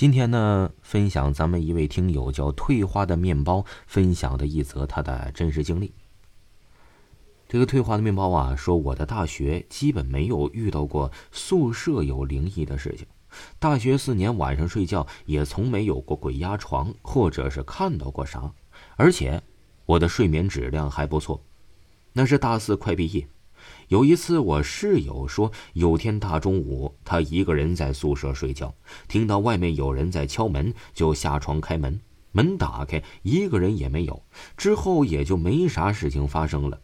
今天呢，分享咱们一位听友叫退化的面包分享的一则他的真实经历。这个退化的面包啊，说我的大学基本没有遇到过宿舍有灵异的事情，大学四年晚上睡觉也从没有过鬼压床，或者是看到过啥，而且我的睡眠质量还不错。那是大四快毕业。有一次，我室友说，有天大中午，他一个人在宿舍睡觉，听到外面有人在敲门，就下床开门。门打开，一个人也没有。之后也就没啥事情发生了。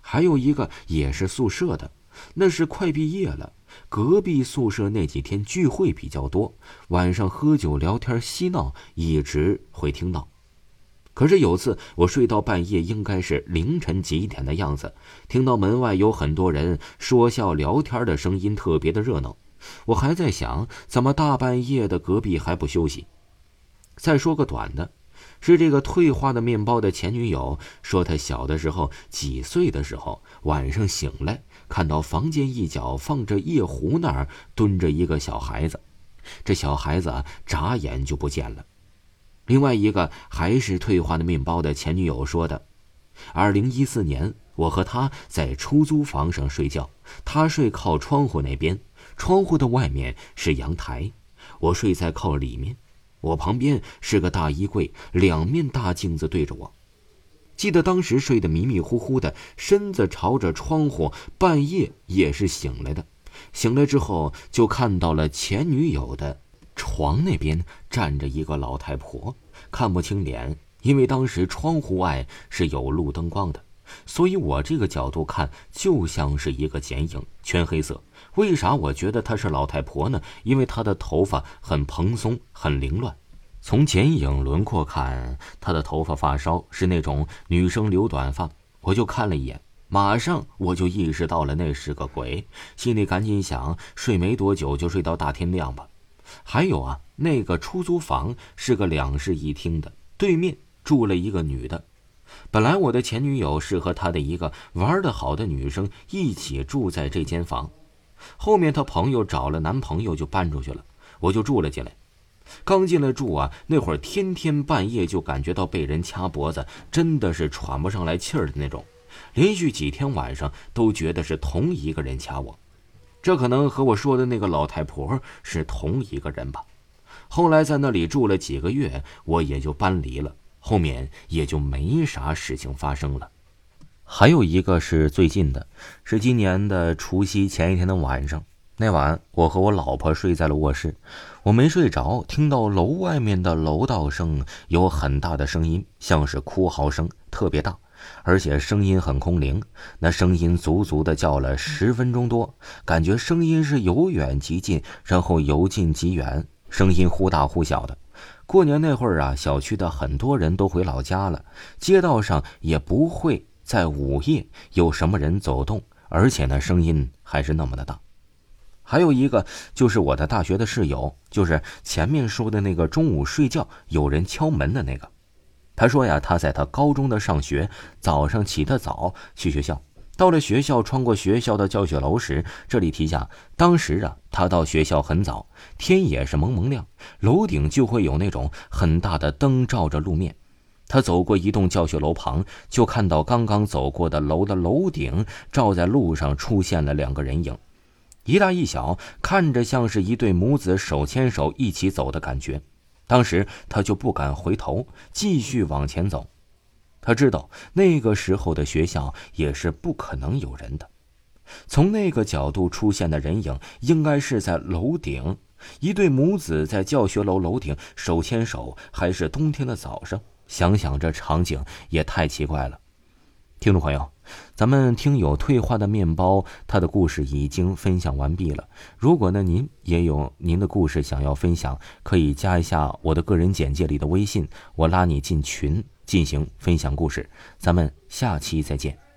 还有一个也是宿舍的，那是快毕业了，隔壁宿舍那几天聚会比较多，晚上喝酒聊天嬉闹，一直会听到。可是有次我睡到半夜，应该是凌晨几点的样子，听到门外有很多人说笑聊天的声音，特别的热闹。我还在想，怎么大半夜的隔壁还不休息？再说个短的，是这个退化的面包的前女友说，他小的时候几岁的时候，晚上醒来看到房间一角放着夜壶，那儿蹲着一个小孩子，这小孩子眨眼就不见了。另外一个还是退化的面包的前女友说的：“二零一四年，我和他在出租房上睡觉，他睡靠窗户那边，窗户的外面是阳台，我睡在靠里面，我旁边是个大衣柜，两面大镜子对着我。记得当时睡得迷迷糊糊的，身子朝着窗户，半夜也是醒来的，醒来之后就看到了前女友的。”床那边站着一个老太婆，看不清脸，因为当时窗户外是有路灯光的，所以我这个角度看就像是一个剪影，全黑色。为啥我觉得她是老太婆呢？因为她的头发很蓬松，很凌乱。从剪影轮廓看，她的头发发梢是那种女生留短发。我就看了一眼，马上我就意识到了那是个鬼，心里赶紧想：睡没多久就睡到大天亮吧。还有啊，那个出租房是个两室一厅的，对面住了一个女的。本来我的前女友是和他的一个玩的好的女生一起住在这间房，后面她朋友找了男朋友就搬出去了，我就住了进来。刚进来住啊，那会儿天天半夜就感觉到被人掐脖子，真的是喘不上来气儿的那种，连续几天晚上都觉得是同一个人掐我。这可能和我说的那个老太婆是同一个人吧。后来在那里住了几个月，我也就搬离了，后面也就没啥事情发生了。还有一个是最近的，是今年的除夕前一天的晚上。那晚我和我老婆睡在了卧室，我没睡着，听到楼外面的楼道声有很大的声音，像是哭嚎声，特别大。而且声音很空灵，那声音足足的叫了十分钟多，感觉声音是由远及近，然后由近及远，声音忽大忽小的。过年那会儿啊，小区的很多人都回老家了，街道上也不会在午夜有什么人走动，而且呢，声音还是那么的大。还有一个就是我的大学的室友，就是前面说的那个中午睡觉有人敲门的那个。他说呀，他在他高中的上学，早上起得早去学校，到了学校，穿过学校的教学楼时，这里提下，当时啊，他到学校很早，天也是蒙蒙亮，楼顶就会有那种很大的灯照着路面。他走过一栋教学楼旁，就看到刚刚走过的楼的楼顶照在路上出现了两个人影，一大一小，看着像是一对母子手牵手一起走的感觉。当时他就不敢回头，继续往前走。他知道那个时候的学校也是不可能有人的。从那个角度出现的人影，应该是在楼顶，一对母子在教学楼楼顶手牵手，还是冬天的早上。想想这场景也太奇怪了。听众朋友，咱们听友退化的面包，他的故事已经分享完毕了。如果呢您也有您的故事想要分享，可以加一下我的个人简介里的微信，我拉你进群进行分享故事。咱们下期再见。